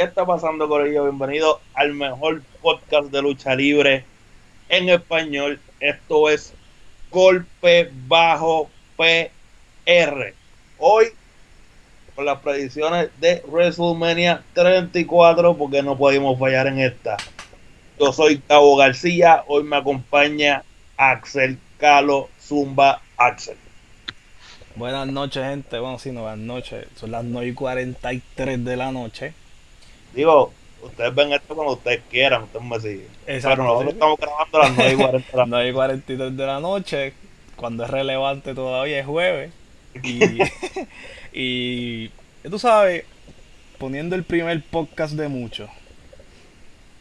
¿Qué está pasando, Corillo? Bienvenido al mejor podcast de lucha libre en español. Esto es Golpe Bajo PR. Hoy, con las predicciones de WrestleMania 34, porque no pudimos fallar en esta. Yo soy Cabo García. Hoy me acompaña Axel Calo Zumba Axel. Buenas noches, gente. Bueno, sí, no, buenas noches. Son las 9 y 43 de la noche. Digo, ustedes ven esto cuando ustedes quieran, ustedes me siguen. Exacto, Pero nosotros sí. estamos grabando a las 9 y 40 de la 9 y 43 de la noche, cuando es relevante todavía es jueves. Y, y tú sabes, poniendo el primer podcast de muchos.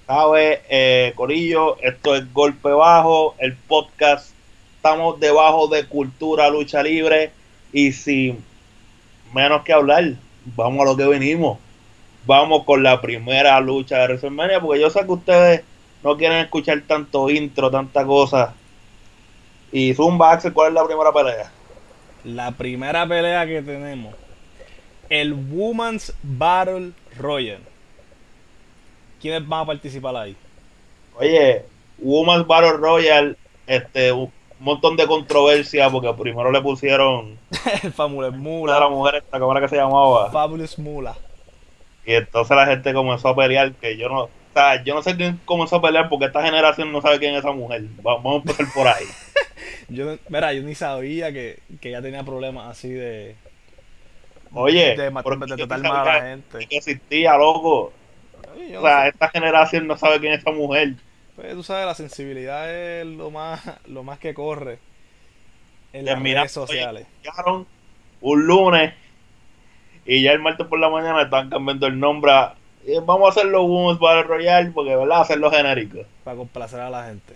¿Sabes, eh, Corillo? Esto es Golpe Bajo, el podcast. Estamos debajo de Cultura Lucha Libre y sin menos que hablar, vamos a lo que venimos. Vamos con la primera lucha de WrestleMania, porque yo sé que ustedes no quieren escuchar tanto intro, tanta cosa. Y Zumba, Axel, ¿cuál es la primera pelea? La primera pelea que tenemos, el Women's Battle Royale. ¿Quiénes van a participar ahí? Oye, Women's Battle Royale, este, un montón de controversia, porque primero le pusieron el Mula. las mujeres, esta cámara que se llamaba. Fabulous Mula. Y entonces la gente comenzó a pelear, que yo no, o sea, yo no sé quién comenzó a pelear porque esta generación no sabe quién es esa mujer. Va- Vamos a empezar por ahí. Yo, mira, yo ni sabía que, que ella tenía problemas así de, Oye, de, ma- porque de yo tratar no mal a la gente. que existía, loco. Oye, O no sea, sé. esta generación no sabe quién es esa mujer. Pues, tú sabes, la sensibilidad es lo más, lo más que corre en las Terminaron, redes sociales. Llegaron un lunes y ya el martes por la mañana están cambiando el nombre a eh, vamos a hacerlo Women's Battle Royale porque, ¿verdad? Hacerlo genérico. Para complacer a la gente.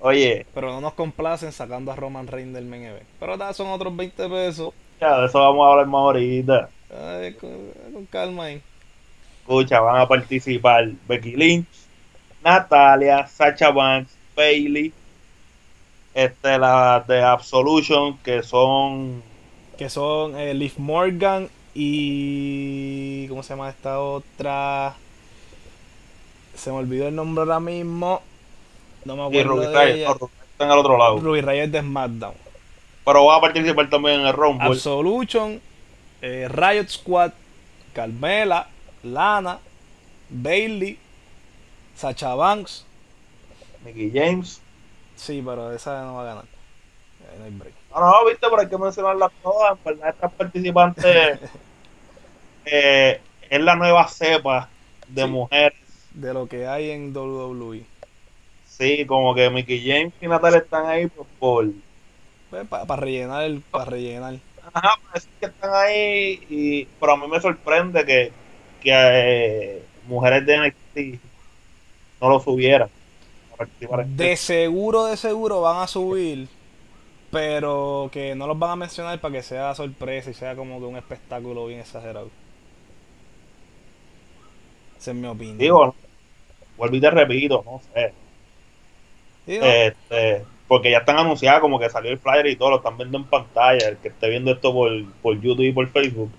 Oye, Pero no nos complacen sacando a Roman Reigns del main event. Pero nada, son otros 20 pesos. ya de eso vamos a hablar más ahorita. Ay, con, con calma ahí. Escucha, van a participar Becky Lynch, Natalia, Sacha Banks, Bailey, este, la de Absolution, que son Que son eh, Liv Morgan y... ¿Cómo se llama esta otra? Se me olvidó el nombre ahora mismo. No me y acuerdo Ruby de Riott, ella. no, Ruby está en el otro lado. Ruby Riott de SmackDown. Pero van a participar también en el Rumble. Absolution, eh, Riot Squad, Carmela, Lana, Bailey, Sacha Banks. Mickey James. Sí, pero esa no va a ganar. No hay break. No, no, viste, pero hay que mencionarlas todas. En verdad, estas participantes eh, es la nueva cepa de Sí. mujeres. De lo que hay en. WWE. Sí, como que Mickey James y Natalia están ahí pues, por. Para Pues, rellenar el. Para rellenar. Ajá, parece que están ahí. Y, pero a mí me sorprende que, que eh, mujeres de NXT no lo subieran. De seguro, de seguro van a subir. Pero que no los van a mencionar para que sea sorpresa y sea como que un espectáculo bien exagerado. Esa es mi opinión. Digo, vuelvo y te repito, no sé. ¿no? Este, porque ya están anunciadas como que salió el flyer y todo, lo están viendo en pantalla. El que esté viendo esto por, por YouTube y por Facebook,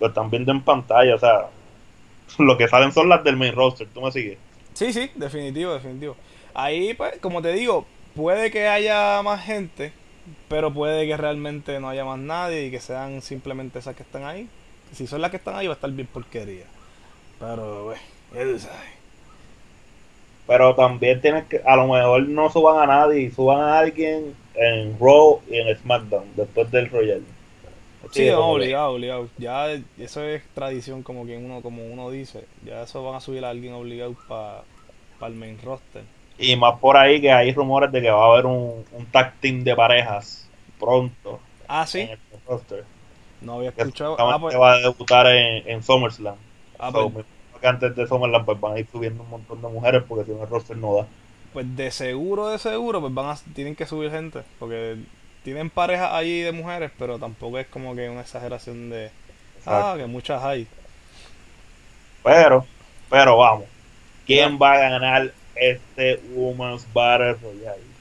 lo están viendo en pantalla. O sea, lo que salen son las del main roster. ¿Tú me sigues? Sí, sí, definitivo, definitivo. Ahí, pues, como te digo, puede que haya más gente, pero puede que realmente no haya más nadie y que sean simplemente esas que están ahí. Si son las que están ahí, va a estar bien porquería. Pero. Pero también tienes que, a lo mejor no suban a nadie, suban a alguien en Raw y en SmackDown después del Royal. Sí, no, obligado, obligado. Ya eso es tradición, como que uno, como uno dice. Ya eso van a subir a alguien obligado para el main roster. Y más por ahí que hay rumores de que va a haber un, un tag team de parejas pronto Ah, sí, en el roster. no había escuchado. Ah, pues, va a debutar en, en SummerSlam. ah, So, pues, que antes de SummerSlam pues van a ir subiendo un montón de mujeres porque si no el roster no da. Pues de seguro, de seguro, pues van a, tienen que subir gente. Porque tienen parejas allí de mujeres, pero tampoco es como que una exageración de. Ah, que muchas hay. Pero, pero vamos. ¿Quién va a ganar este Women's Battle Royale?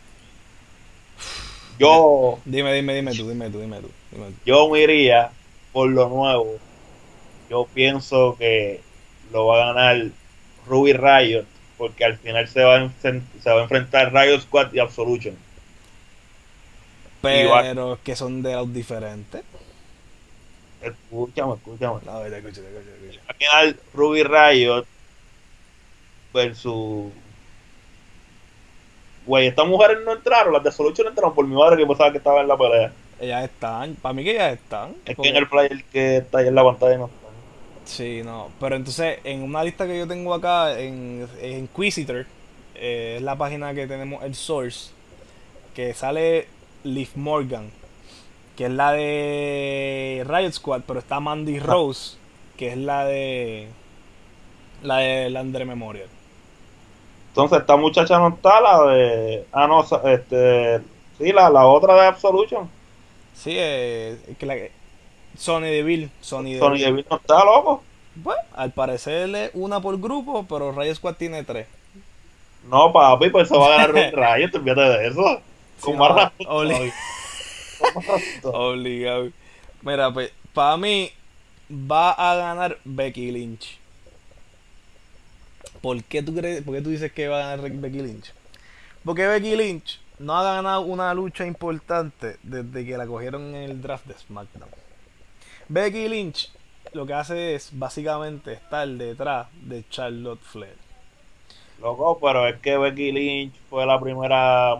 Yo, Dime, dime, dime tú, dime tú, dime tú. Dime tú. yo me iría por lo nuevo. Yo pienso que lo va a ganar Ruby Riot, porque al final se va a, se va a enfrentar Riot Squad y Absolution. Pero que son de los diferentes. Escúchame, escúchame. No. Al final Ruby Riot versus... Güey, estas mujeres no entraron, las de Absolution entraron por mi madre que pensaba que estaba en la pelea. Ellas están, para mí que ellas están. Es que en el flyer que está ahí en la pantalla no está. Sí, no. Pero entonces, en una lista que yo tengo acá, en, en Inquisitor, eh, es la página que tenemos el source, que sale Liv Morgan, que es la de Riot Squad, pero está Mandy Rose, que es la de la de Landre Memorial. Entonces esta muchacha no está, la de... Ah, no, este... Sí, la, la otra de Absolution. Sí, eh, que la Sony Deville, Sony Sony Deville. Deville no está, loco. Bueno, al parecer una por grupo, pero Riot Squad tiene tres. No, papi, pues se va a ganar un rayo, te olvídate de eso. Sí, Con no, más razón todavía. Obligado. Mira, pues, para mí va a ganar Becky Lynch. ¿Por qué tú crees, por qué tú dices que va a ganar Becky Lynch? Porque Becky Lynch no ha ganado una lucha importante desde que la cogieron en el draft de SmackDown. Becky Lynch lo que hace es básicamente estar detrás de Charlotte Flair. Loco, pero es que Becky Lynch fue la primera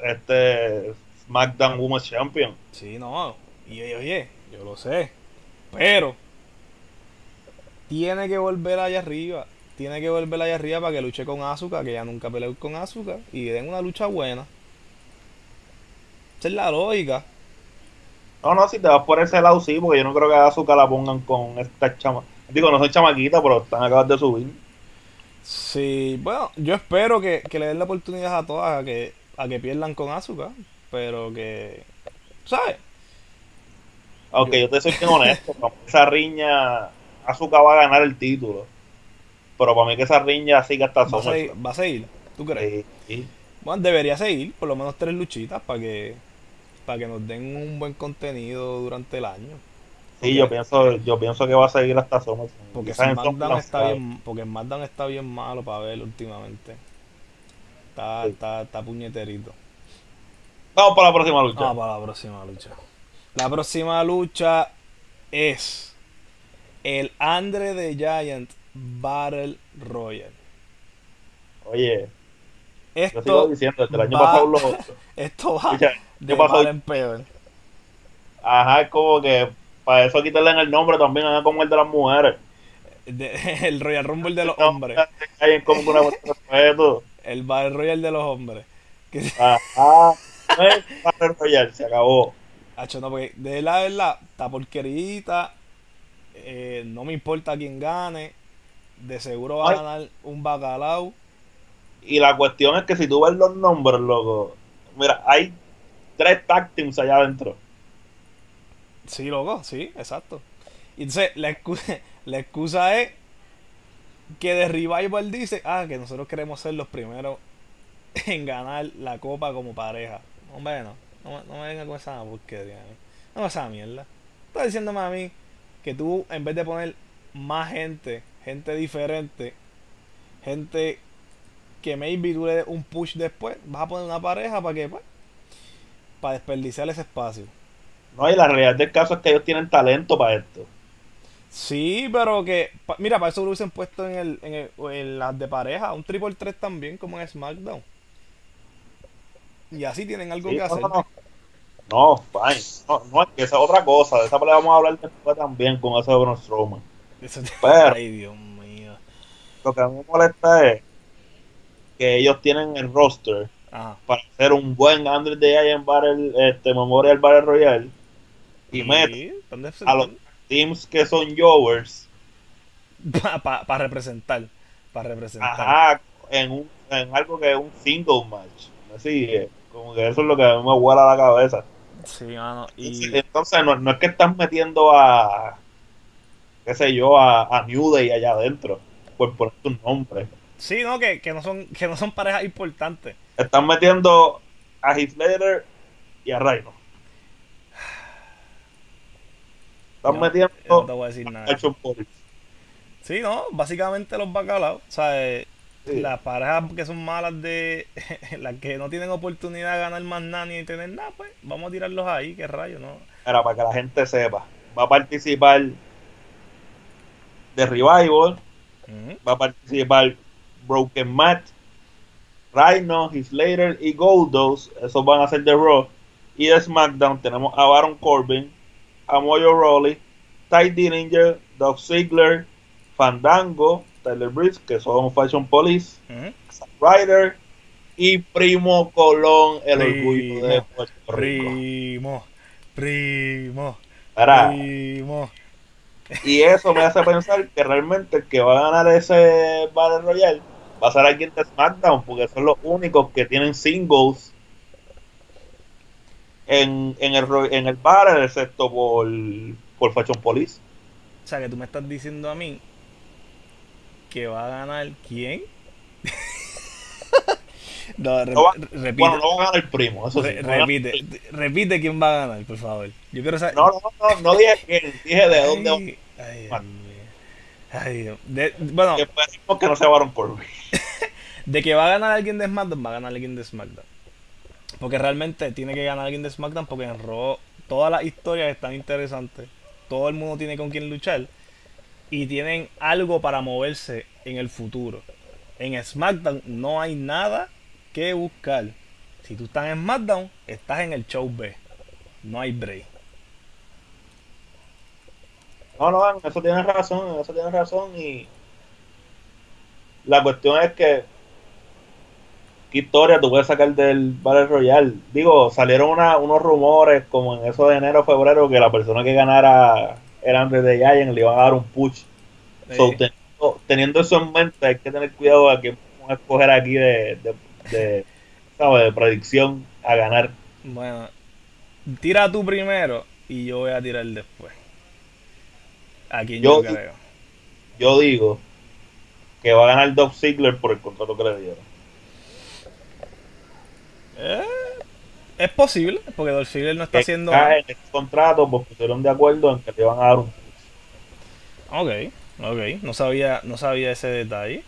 este SmackDown Women's Champion. Sí, no. Y oye, oye, yo lo sé. Pero tiene que volver allá arriba. Tiene que volver allá arriba para que luche con Asuka, que ya nunca peleó con Asuka. Y den una lucha buena. Esa es la lógica. No, no, si te vas por ese lado, sí, porque yo no creo que a Asuka la pongan con esta chama. Digo, no son chamaquitas, pero están acabas de subir. Sí, bueno, yo espero que, que le den la oportunidad a todas a que, a que pierdan con Asuka. Pero que. ¿Sabes? Aunque yo te soy bien honesto, esa riña, Asuka va a ganar el título. Pero para mí que esa riña siga hasta Va seguir, va a seguir. ¿Tú crees? Sí, sí. Bueno, debería seguir por lo menos tres luchitas para que para que nos den un buen contenido durante el año. Sí, yo pienso, yo pienso que va a seguir hasta SummerSlam. Porque SmackDown está bien, porque SmackDown está bien malo para ver últimamente. Está, Sí. está, está puñeterito. Vamos para la próxima lucha. Vamos para la próxima lucha. La próxima lucha es el Andre the Giant Battle Royale. Oye, yo sigo Esto, diciendo, desde el año va- pasado lo... esto va Escucha, de ¿qué pasó? mal en peor. Ajá, es como que para eso quitarle en el nombre también, hagan como el de las mujeres. De- el Royal Rumble de los No, hombres. Hay como una de. El Battle Royale de los hombres. Que, Ajá. No es Battle Royale, se acabó. Hacho, no, porque de la verdad, está porquerita. eh, no me importa quién gane. De seguro va a ganar un bacalao. Y la cuestión es que si tú ves los nombres, loco, mira, hay tres tag teams allá adentro. Sí, loco, sí, exacto. Y entonces la excusa, la excusa es que de Revival dice, ah, que nosotros queremos ser los primeros en ganar la copa como pareja. Hombre, no, no, me- no me venga con esa porquería. ¿eh? No con esa mierda. Estás diciéndome a mí que tú, en vez de poner más gente, gente diferente, gente que maybe tú le des un push después, vas a poner una pareja para que, pues, para desperdiciar ese espacio. No, y la realidad del caso es que ellos tienen talento para esto. Sí, pero que. pa- mira, para eso lo hubiesen puesto en, el, en, el- en las de pareja, un triple 3 también, como en SmackDown. Y así tienen algo Sí, que no, hacer. no, no. No, fine. No, no, es que esa es otra cosa. De esa pelea vamos a hablar después también con ese Braun Strowman. Eso- Pero- Ay, Dios mío. Lo que a mí me molesta es que ellos tienen el roster Ajá. para hacer un buen Andre the Giant Battle, este, Memorial Battle Royale y ¿dónde se- a los teams que son pa- pa- Para representar. Para representar. ajá, en, un, en algo que es un single match. Así que, como que eso es lo que a mí me vuela la cabeza. Sí, mano. Y. Entonces, no, no es que están metiendo a, qué sé yo, a, a New Day allá adentro, por poner tu nombre. Sí, no, que, que no son, que no son parejas importantes. Están metiendo a Heath y a Rhino. Están metiendo yo no te voy a decir a nada. Action Police. Sí, no, básicamente los bacalaos. O sea, eh, Sí. las parejas que son malas de. las que no tienen oportunidad de ganar más nada ni tener nada, pues vamos a tirarlos ahí, qué rayo, ¿no? Era para que la gente sepa. Va a participar de Revival, Ujú. va a participar Broken Matt, Rhino, Slater y Goldos. Esos van a ser de Raw. Y de SmackDown tenemos a Baron Corbin, a Mojo Rawley, Ty Dillinger, Doug Ziggler, Fandango, Tyler Breeze, que son Fashion Police, Ujú. Zack Ryder y Primo Colón, el orgullo de Primo, Puerto Rico. Primo, primo, primo. Y eso me hace pensar que realmente el que va a ganar ese Battle Royale va a ser alguien de SmackDown, porque son los únicos que tienen singles en, en el en el Battle, excepto por, por Fashion Police. O sea, que tú me estás diciendo a mí que va a ganar quién? no, re- No va- repite, Bueno, no va a ganar el primo, eso sí. re- no repite, primo. repite quién va a ganar, por favor. Yo quiero saber. No, no, no, no dije quién, dije de dónde Ay, mío. Ay, Dios. De- bueno, que no sea Baron Corbin. de que va a ganar alguien de SmackDown, va a ganar alguien de SmackDown. Porque realmente tiene que ganar alguien de SmackDown porque en Raw todas las historias están interesantes. Todo el mundo tiene con quien luchar. Y tienen algo para moverse en el futuro. En SmackDown no hay nada que buscar. Si tú estás en SmackDown, estás en el show B. No hay break. No, no, en eso tienes razón, en eso tienes razón y la cuestión es que qué historia tú puedes sacar del Battle Royale. Digo, salieron una- unos rumores como en eso de enero, febrero, que la persona que ganara era Andre de Giant, le iban a dar un push. So, teniendo, teniendo eso en mente, hay que tener cuidado a quién vamos a escoger aquí de, de, de, ¿sabes? de predicción a ganar. Bueno, tira tú primero y yo voy a tirar después. A quien yo, Yo- creo. Yo digo que va a ganar Dolph Ziggler por el contrato que le dieron. Eh, es posible, porque Dolph Ziggler no está que haciendo. cae en este contrato, pues pusieron de acuerdo en que le iban a dar un Ok, ok. No sabía, no sabía ese detalle.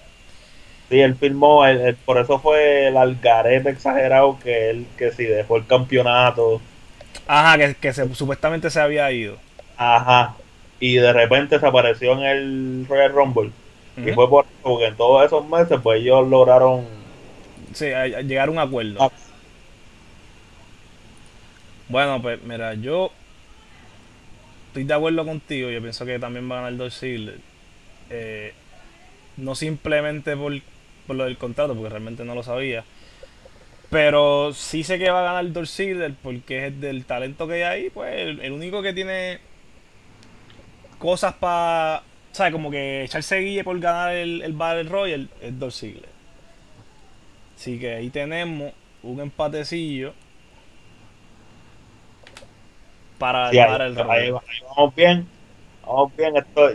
Sí, él firmó, él- él- por eso fue el algarete exagerado que él, que si dejó el campeonato, Ajá, que, que se- supuestamente se había ido. ajá, y de repente se apareció en el Royal Rumble. Y fue por eso, porque en todos esos meses, pues ellos lograron. Sí, a, a llegar a un acuerdo. Ah. Bueno, pues mira, yo estoy de acuerdo contigo. Yo pienso que también va a ganar Dolph Ziggler. Eh, no simplemente por, por lo del contrato, porque realmente no lo sabía. Pero sí sé que va a ganar Dolph Ziggler porque es del talento que hay ahí. Pues el, el único que tiene cosas para. Sea, como que echarse guille por ganar el, el Battle Royale es Dolph Ziggler. Así que ahí tenemos un empatecillo para Sí, el ahí, ahí- Royale. ahí vamos bien, vamos bien. Esto,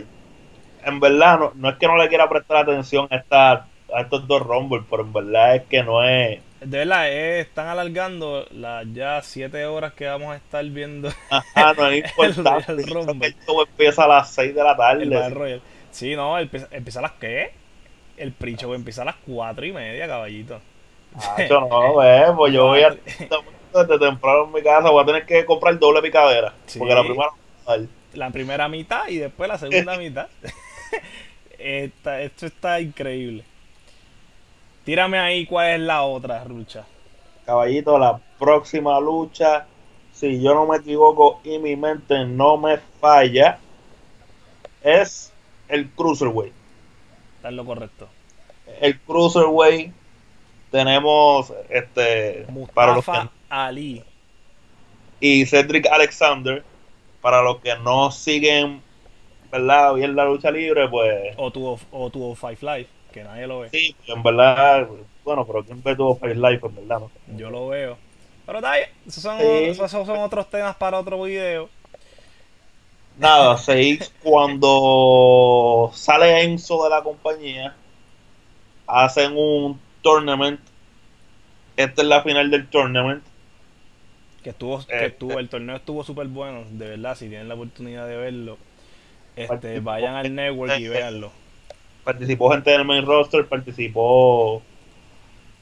en verdad, no, no es que no le quiera prestar atención a, esta, a estos dos Rumble, pero en verdad es que no es. De verdad, eh, están alargando las ya 7 horas que vamos a estar viendo Ajá, no es importante. El el show empieza a las 6 de la tarde. el. Sí, no, empieza, empieza a las qué? El pre-show empieza a las 4 y media, caballito. Yo no, eh, pues yo voy a desde temprano en mi casa, voy a tener que comprar doble picadera. Sí. Porque la primera La primera mitad y después la segunda mitad. Esta- esto está increíble. Tírame ahí cuál es la otra lucha. caballito, la próxima lucha, si yo no me equivoco y mi mente no me falla, es el Cruiserweight. Está en lo correcto. El Cruiserweight tenemos este para los que Mustafa Ali. y Cedric Alexander para los que no siguen verdad bien la lucha libre pues O tu, o tu Five Live, que nadie lo ve. sí en verdad bueno pero quién ve todo Life en verdad no Yo lo veo. Pero está bien. Esos son, Sí. esos son otros temas para otro video. nada seis cuando sale Enzo de la compañía hacen un tournament esta es la final del tournament Que estuvo, que estuvo, el torneo estuvo súper bueno, de verdad, si tienen la oportunidad de verlo, este, vayan al network y este, véanlo. Participó gente del main roster, participó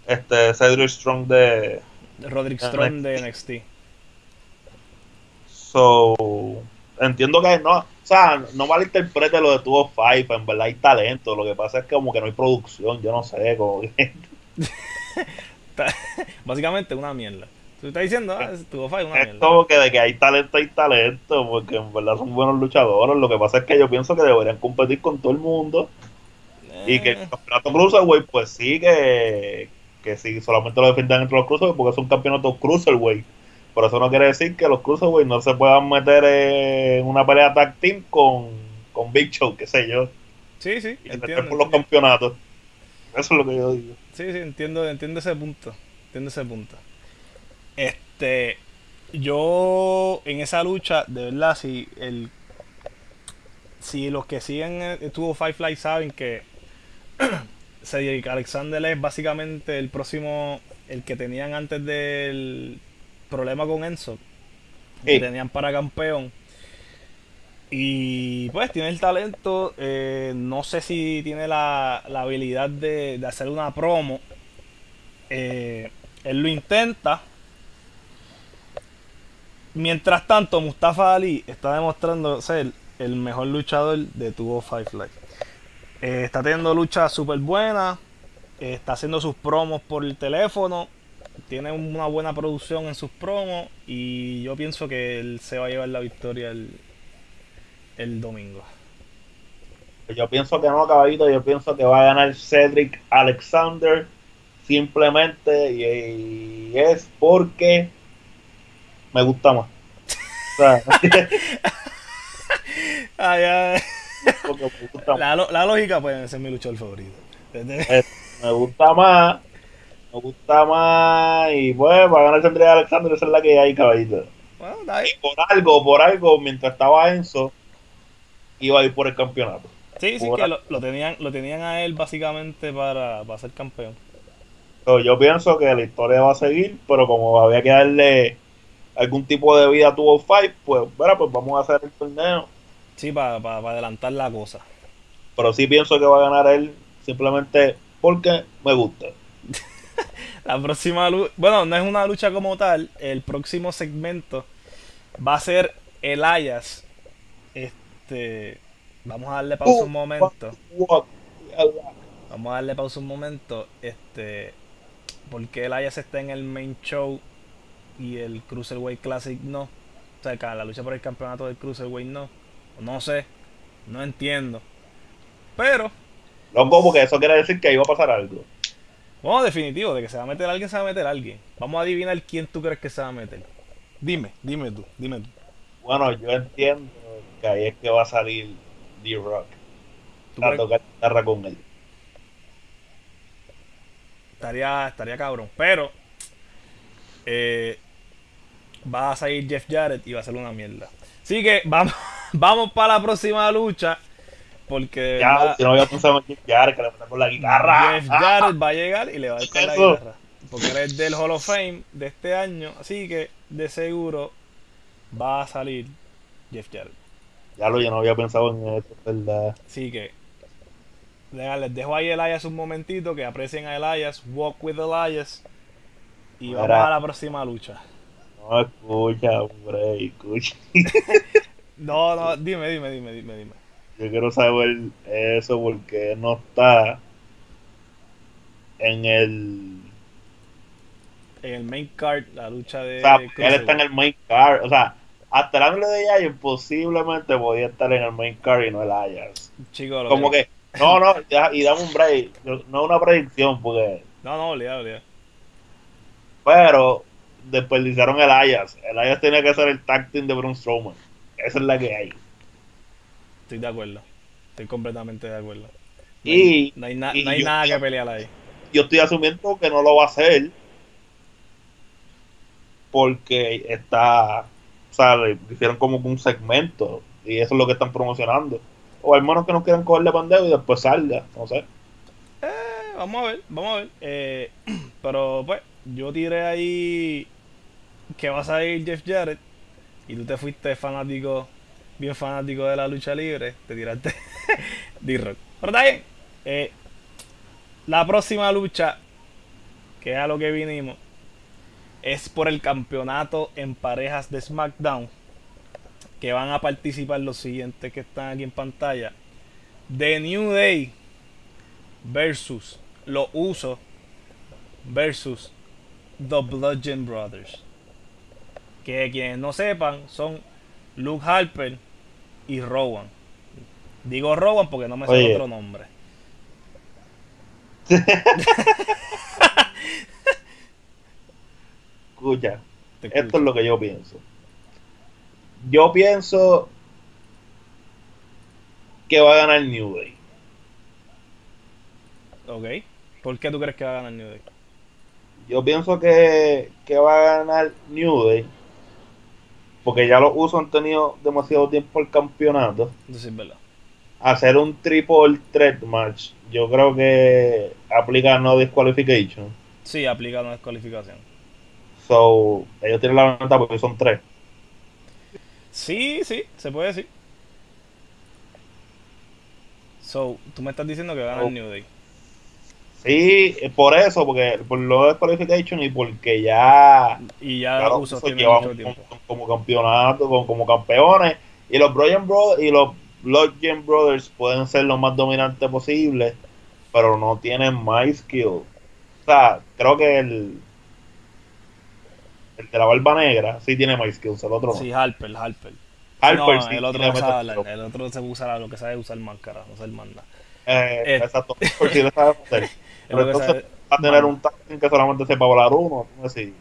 este Cedric Strong de Roderick Strong de NXT. So, entiendo que no, o sea, no malinterprete lo de Tuvo Five, en verdad hay talento, lo que pasa es que como que no hay producción, yo no sé, como que... Básicamente una mierda. Tú estás diciendo, ah, Tuvo Five una es mierda. como que de que hay talento, hay talento, porque en verdad son buenos luchadores, lo que pasa es que yo pienso que deberían competir con todo el mundo y que el Eh, campeonato Cruiserweight, pues sí, que, que sí, solamente lo defiendan entre los Cruiserweight porque es un campeonato Cruiserweight. Pero eso no quiere decir que los Cruiserweight no se puedan meter en una pelea tag team con, con Big Show, qué sé yo, sí, sí, y meter entiendo. por los entiendo. campeonatos. Eso es lo que yo digo. Sí, sí, entiendo, entiendo ese punto. Entiendo ese punto. Este, yo en esa lucha, de verdad, si el si los que siguen el Tuvo Five Fly saben que Cedric Alexander es básicamente el próximo, el que tenían antes del problema con Enzo, que Sí. tenían para campeón. Y pues tiene el talento, eh, no sé si tiene la, la habilidad de, de hacer una promo. Eh, él lo intenta. Mientras tanto, Mustafa Ali está demostrando ser el mejor luchador de Tuvo Five Live. Eh, está teniendo luchas súper buenas. eh, está haciendo sus promos por el teléfono. Tiene una buena producción en sus promos. Y yo pienso que él se va a llevar la victoria el, el domingo. Yo pienso que no, caballito, yo pienso que va a ganar Cedric Alexander simplemente y, y es porque me gusta más. O sea, Ah, ya. Porque me gusta más. La, la lógica puede ser mi luchador favorito. Eh, me gusta más, me gusta más y pues va a ganar Cedric Alexander, esa es la que hay, caballito. Bueno. Y por algo, por algo, mientras estaba Enzo, iba a ir por el campeonato. Sí, sí, Por- que lo, lo tenían, lo tenían a él básicamente para, para ser campeón. Yo pienso que la historia va a seguir, pero como había que darle algún tipo de vida a Tuvo Five, pues, bueno, pues vamos a hacer el torneo. Sí, para, para, para adelantar la cosa. Pero sí pienso que va a ganar él simplemente porque me gusta. La próxima lucha, bueno, no es una lucha como tal. El próximo segmento va a ser Elias. Este, vamos a darle pausa un momento. Vamos a darle pausa un momento. Este, porque Elias está en el main show y el Cruiserweight Classic no. O sea, la lucha por el campeonato del Cruiserweight no. No sé, no entiendo. Pero, Loco, porque eso quiere decir que iba a pasar algo. bueno, definitivo, de que se va a meter alguien, se va a meter alguien. Vamos a adivinar quién tú crees que se va a meter. Dime, dime tú, dime tú. Bueno, yo entiendo que ahí es que va a salir D-Rock ¿Tú a tocar guitarra con él. estaría, estaría cabrón. Pero eh, va a salir Jeff Jarrett y va a ser una mierda. Así que vamos, vamos para la próxima lucha. Porque Ya, si no había pensado en Jeff Jarrett, que le metan con la guitarra. Jeff Jarrett va a llegar y le va a dar con la guitarra. Porque él es del Hall of Fame de este año. Así que de seguro va a salir Jeff Jarrett. Ya lo, yo no había pensado en eso, es verdad. Así que le- les dejo ahí a Elias un momentito. Que aprecien a Elias. Walk with Elias. Y vamos a la próxima lucha. No, escucha, hombre, escucha. No, no, dime, dime, dime, dime, dime. Yo quiero saber eso porque no está en el. En el main card, la lucha de. O sea, él está en el main card. O sea, hasta el ángulo de Giants posiblemente podía estar en el main card y no el Ayers. Chico, Como que, no, no, ya- y dame un break. No una predicción, porque. No, no, olvidado, olvidado. Pero desperdiciaron el Ayers. El Ayers tenía que ser el tag team de Braun Strowman. Esa es la que hay. Estoy de acuerdo. Estoy completamente de acuerdo. No Y- hay, no hay, na- y no hay yo- nada que pelear ahí. yo estoy asumiendo que no lo va a hacer porque está, o sea, le hicieron como un segmento y eso es lo que están promocionando. O al menos que no quieran cogerle pandeo y después salga, no sé. Eh, vamos a ver, vamos a ver. Eh, pero pues, yo tiré ahí que va a salir Jeff Jarrett y tú te fuiste fanático, bien fanático de la lucha libre, te tiraste D-Rock. Pero está Eh, la próxima lucha, que es a lo que vinimos, es por el campeonato en parejas de SmackDown. Que van a participar los siguientes que están aquí en pantalla. The New Day versus los Usos versus The Bludgeon Brothers. Que quienes no sepan son Luke Harper y Rowan. Digo Rowan porque no me sé Oye. otro nombre. Escucha, esto es lo que yo pienso. Yo pienso que va a ganar New Day. Ok. ¿Por qué tú crees que va a ganar New Day? Yo pienso que, que va a ganar New Day. Porque ya los usos han tenido demasiado tiempo el campeonato. Sí es verdad. Hacer un triple threat match, yo creo que aplica no disqualification. Sí, aplica una descualificación. So, ellos tienen la ventaja porque son tres. Sí, sí, se puede decir. So, tú me estás diciendo que va a ganar Oh. New Day. Sí, eh, por eso, porque por lo de disqualification y porque ya Y ya claro, tiempo. como, como campeonato, como, como campeones. Y los Bryan Brothers y los Bludgeon Brothers pueden ser lo más dominantes posible, pero no tienen más skill. O sea, creo que el el de la barba negra sí tiene más skills, el otro no. Sí, Harper, Harper. Harper no, sí el otro más skill. El otro se usa lo que sabe usar máscara, no sabe manda. Eh, Eh. Exacto, sí le sabe hacer. Pero entonces va a tener un táctil que solamente sepa volar uno. Así.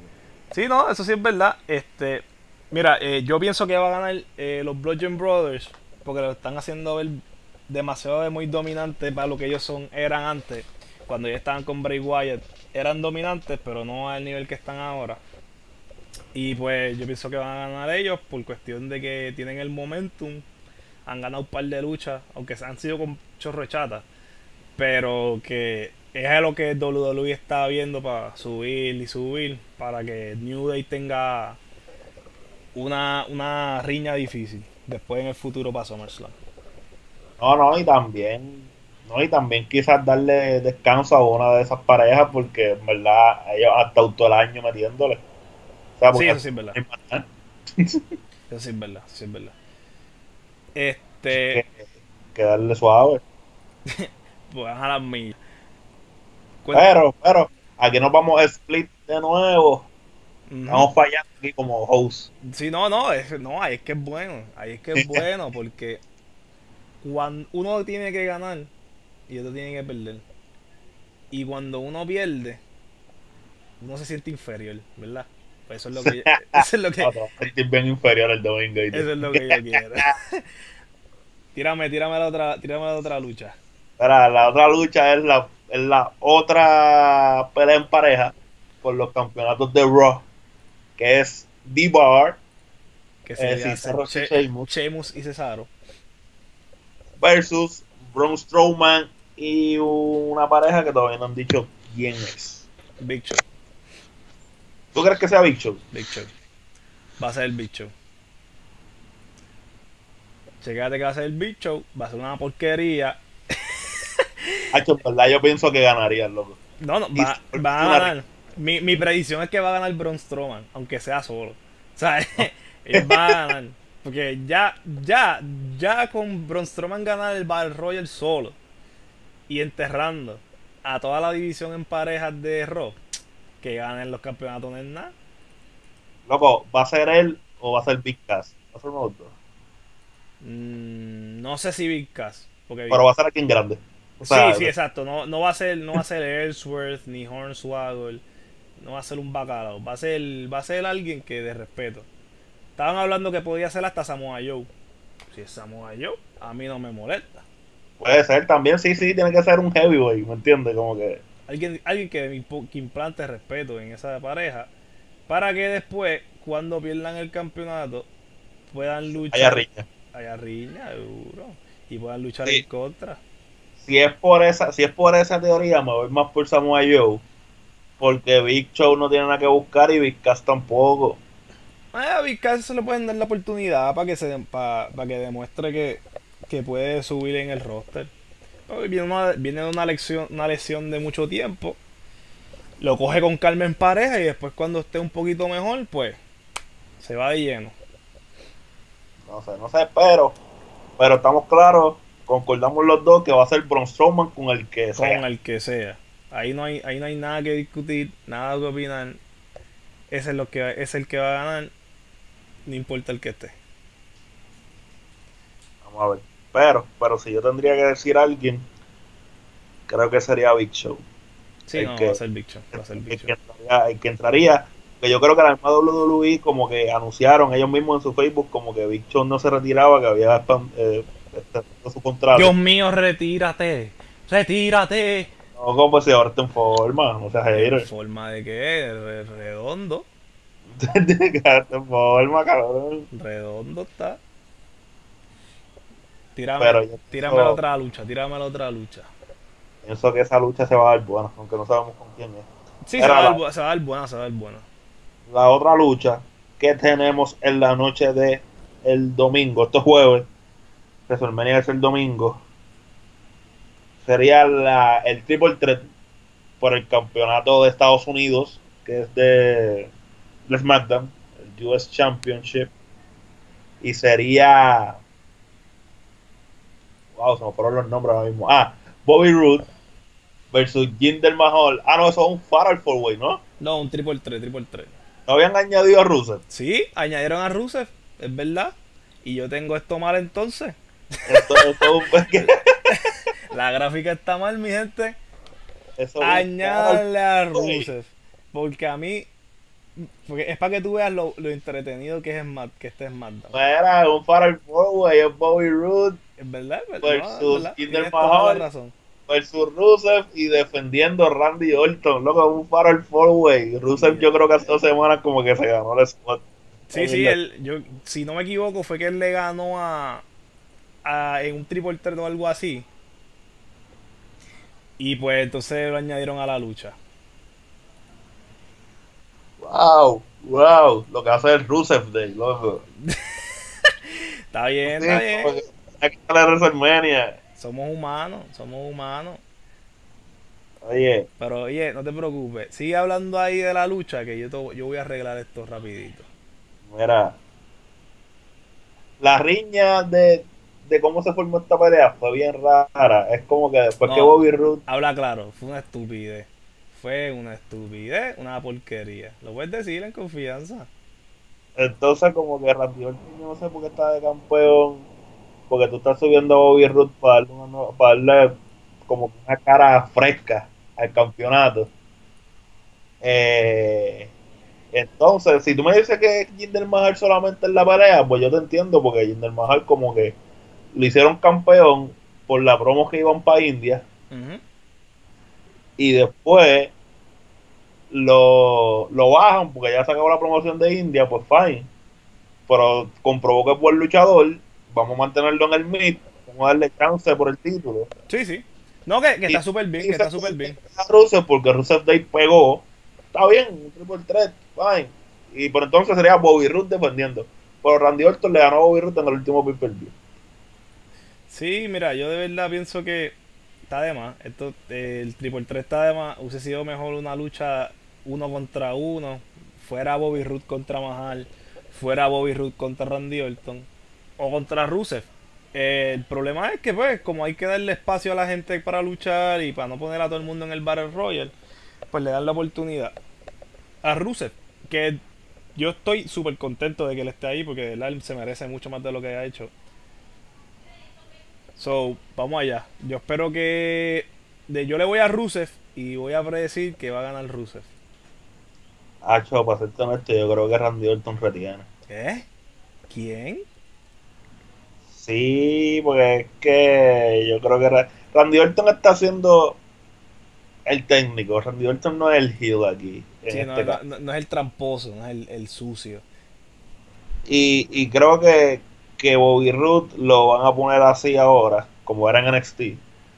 Sí, no, eso sí es verdad. Este, mira, eh, yo pienso que va a ganar eh, los Bludgeon Brothers porque lo están haciendo ver demasiado de muy dominante para lo que ellos son eran antes. Cuando ellos estaban con Bray Wyatt, eran dominantes, pero no al nivel que están ahora. Y pues yo pienso que van a ganar ellos por cuestión de que tienen el momentum. Han ganado un par de luchas, aunque han sido con chorro de chata. Pero que es a lo que WWE está viendo para subir y subir. Para que New Day tenga una, una riña difícil. Después en el futuro para SummerSlam. No, no, y también, no, y también quizás darle descanso a una de esas parejas porque en verdad ellos han estado todo el año metiéndole. O sea, Sí, eso sí es verdad. Eso sí es verdad. Eso sí es verdad. Este. que, que darle suave. Pues a las millas. Cuéntame. Pero, pero, aquí nos vamos a split de nuevo. Estamos fallando aquí como host. Sí, no, no, es, no, ahí es que es bueno, ahí es que es bueno porque cuando uno tiene que ganar y otro tiene que perder. Y cuando uno pierde, uno se siente inferior, ¿verdad? Pues eso es lo que eso es lo que sentir bien inferior el domingo. eso es lo que yo quiero. tírame, tírame la otra, tírame la otra lucha. Ahora, la otra lucha es la, es la otra pelea en pareja por los campeonatos de Raw, que es D-Bar Que Eh, sería Cesaro y Che- Sheamus. Sheamus y Cesaro. versus Braun Strowman y una pareja que todavía no han dicho quién es. Big Show, ¿Tú crees que sea Big Show? Big Show. Va a ser el Big Show. Checate que va a ser el Big Show, va a ser una porquería. Hacho, en verdad yo pienso que ganaría, loco. No, no, va, va a ganar. Mi, mi predicción es que va a ganar Braun Strowman, aunque sea solo. O sea, él va a ganar. Porque ya, ya, ya con Braun Strowman ganar el Battle Royale solo y enterrando a toda la división en parejas de Raw, que ganen los campeonatos es nada. Loco, ¿va a ser él o va a ser Big Cass? Va a ser uno dos. Mm, no sé si Big Cass. Porque Pero va a ser aquí en grande. O sea, sí, sí, exacto. No, no va a ser, no va a ser Ellsworth ni Hornswoggle. No va a ser un bacalao. Va a ser, va a ser alguien que de respeto. Estaban hablando que podía ser hasta Samoa Joe. Si es Samoa Joe, a mí no me molesta. puede ser también, sí, sí, tiene que ser un heavyweight, ¿me entiendes? Como que Alguien, alguien que, implante respeto en esa pareja. Para que después, cuando pierdan el campeonato, puedan luchar. haya riña. Haya riña, seguro. Y puedan luchar Sí. en contra. Si es por esa, si es por esa teoría, me voy más por Samoa Joe. Porque Big Show no tiene nada que buscar y Big Cass tampoco. A Big Cass se le pueden dar la oportunidad para que se para, que demuestre que, que puede subir en el roster. Viene, una, viene de una, lección, una lesión de mucho tiempo. Lo coge con calma en pareja y después cuando esté un poquito mejor, pues se va de lleno. No sé, no sé, pero, pero estamos claros, concordamos los dos que va a ser Braun Strowman con el que sea. Con el que sea. Ahí no hay, ahí no hay nada que discutir, nada que opinar. Ese es, lo que, es el que va a ganar, no importa el que esté. Vamos a ver. Pero, pero si yo tendría que decir a alguien, creo que sería Big Show. Sí, no, que, va a ser Big Show. Va a ser Big el, Show. que entraría, el que entraría, que yo creo que la misma WWE como que anunciaron ellos mismos en su Facebook como que Big Show no se retiraba, que había eh, su contrato. Dios mío, retírate. Retírate. No, como si ahora en forma, no seas. ¿En forma de qué? Re- Redondo. En forma, cabrón. Redondo está. Tírame, Pero yo tírame pienso- la otra lucha, tírame la otra lucha. Pienso que esa lucha se va a dar buena, aunque no sabemos con quién es. Sí, se va, a dar, la- se va a dar buena, se va a dar buena. La otra lucha que tenemos en la noche de el domingo, este jueves, WrestleMania es el domingo, sería la, el Triple Threat por el campeonato de Estados Unidos, que es de el SmackDown, el US Championship, y sería, wow, se me fueron los nombres ahora mismo, ah, Bobby Roode versus Jinder Mahal, ah, no, eso es un Fatal Four Way, ¿no? No, un triple 3, triple 3. No habían añadido a Rusev. Sí, añadieron a Rusev, es verdad. Y yo tengo esto mal entonces. Esto, esto, es que- La gráfica está mal, mi gente. eso- Añádale a. Rusev. Porque a mí. Porque es para que tú veas lo, lo entretenido que es Smack, que este SmackDown. Era un Fatal Four es Bobby Roode Es verdad, es verdad. Versus es toda la Mahal. razón. versus Rusev y defendiendo a Randy Orton. Loco, un Fatal Four Way. Rusev, yo creo que hace dos semanas como que se ganó el spot. Sí, sí, él, yo, si no me equivoco, fue que él le ganó a, a- en un triple threat o algo así. Y pues entonces lo añadieron a la lucha. Wow, wow. Lo que hace el Rusev Day, loco. Está bien, Sí, está bien. Hay que WrestleMania. Somos humanos, somos humanos. Oye, Pero oye, no te preocupes. Sigue hablando ahí de la lucha que yo, te- yo voy a arreglar esto rapidito. mira. La riña de, de cómo se formó esta pelea fue bien rara. Es como que después No. que Bobby Roode Habla claro, fue una estupidez. Fue una estupidez, una porquería. Lo puedes decir en confianza. Entonces, como que Randy Orton, no sé por qué está de campeón. Porque tú estás subiendo a Bobby Roode para darle, una para darle como una cara fresca al campeonato. Eh, entonces, si tú me dices que Jinder Mahal solamente en la pelea, pues yo te entiendo, porque Jinder Mahal como que lo hicieron campeón por la promo que iban para India y después lo, lo bajan porque ya se acabó la promoción de India, pues fine. Pero comprobó que es buen luchador, vamos a mantenerlo en el mid, vamos a darle chance por el título. Sí, sí. No, que, que está súper bien, que está súper bien. A Rusev porque Rusev Day pegó, está bien, un triple threat, fine. Y por entonces sería Bobby Roode defendiendo. Pero Randy Orton le ganó a Bobby Roode en el último pay-per-view. Sí, mira, yo de verdad pienso que está de más. Esto, el triple 3 está de más. Hubiese sido mejor una lucha uno contra uno. Fuera Bobby Roode contra Mahal. Fuera Bobby Roode contra Randy Orton. O contra Rusev. Eh, el problema es que, pues, como hay que darle espacio a la gente para luchar y para no poner a todo el mundo en el Battle Royale, pues le dan la oportunidad a Rusev. Que yo estoy súper contento de que él esté ahí porque él se merece mucho más de lo que ha hecho. So, vamos allá. Yo espero que. De, yo le voy a Rusev y voy a predecir que va a ganar Rusev. Hacho, para serte honesto, yo creo que Randy Orton retiene. ¿Qué? ¿Quién? Sí, porque es que yo creo que Ra- Randy Orton está haciendo el técnico. Randy Orton no es el heel aquí. Sí, no, este no- caso. no- no es el tramposo, no es el, el sucio. Y, y creo que, que Bobby Roode lo van a poner así ahora, como era en NXT.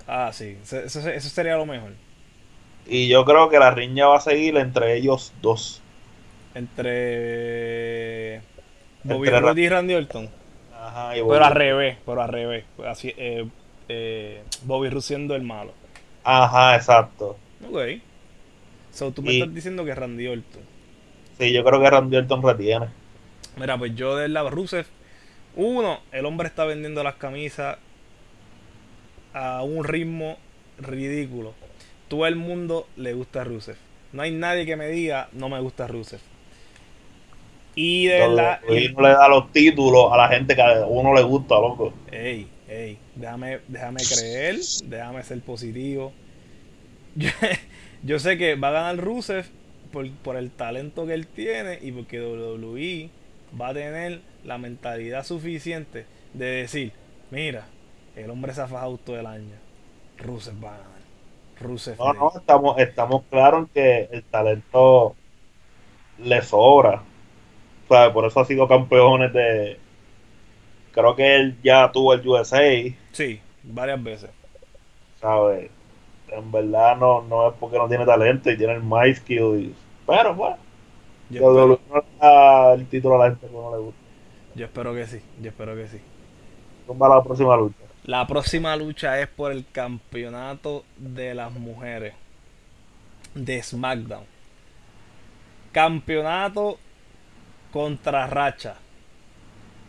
Ah, sí, eso, eso- sería lo mejor. Y yo creo que la riña va a seguir entre ellos dos. Entre. Bobby Entre Roode y Randy Orton. Ajá, y Bobby Pero al revés, pero al revés. Así, eh, eh, Bobby Roode siendo el malo. Ajá, exacto. Ok. So, tú me Y- estás diciendo que Randy Orton. Sí, yo creo que Randy Orton retiene. Mira, pues yo del lado Rusev, uno, el hombre está vendiendo las camisas a un ritmo ridículo. Todo el mundo le gusta Rusev. No hay nadie que me diga no me gusta Rusev. Y de verdad, Y no le da los títulos a la gente que a uno le gusta, loco. ey, ey, déjame, déjame creer, déjame ser positivo. Yo, yo sé que va a ganar Rusev por, por el talento que él tiene y porque WWE va a tener la mentalidad suficiente de decir, mira, el hombre se ha fajado todo el año. Rusev va a ganar. Rusev. No, Day". no, estamos, estamos claros en que el talento le sobra. Sea, por eso ha sido campeones de. Creo que él ya tuvo el USA, Sí, varias veces. ¿sabes? En verdad no, no es porque no tiene talento y tiene el my skill. y- pero bueno, Yo el título a la gente que no le gusta. Yo espero que sí, yo espero que sí. ¿Cómo va la próxima lucha? La próxima lucha es por el campeonato de las mujeres de SmackDown. Campeonato contra Racha.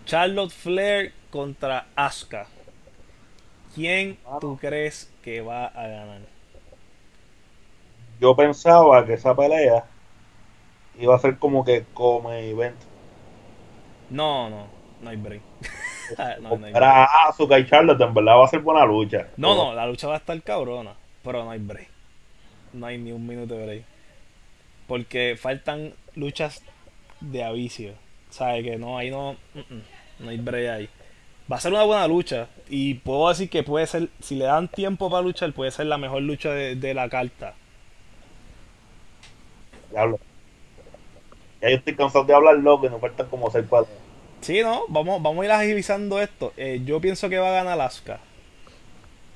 Charlotte Flair contra Asuka. ¿Quién tú crees que va a ganar? Yo pensaba que esa pelea iba a ser como que come event. No, no, no hay break. no, no hay Asuka y Charlotte, en verdad va a ser buena lucha. No, no, la lucha va a estar cabrona, pero no hay break. No hay ni un minuto de break. Porque faltan luchas de avicio. ¿Sabes? Que no, ahí no. mm, mm, no hay break ahí. Va a ser una buena lucha. Y puedo decir que puede ser, si le dan tiempo para luchar, puede ser la mejor lucha de, de la carta. Diablo. Ya yo estoy cansado de hablar loco y nos faltan como seis peleas. Sí, ¿no? Vamos, vamos a ir agilizando esto. Eh, yo pienso que va a ganar Asuka.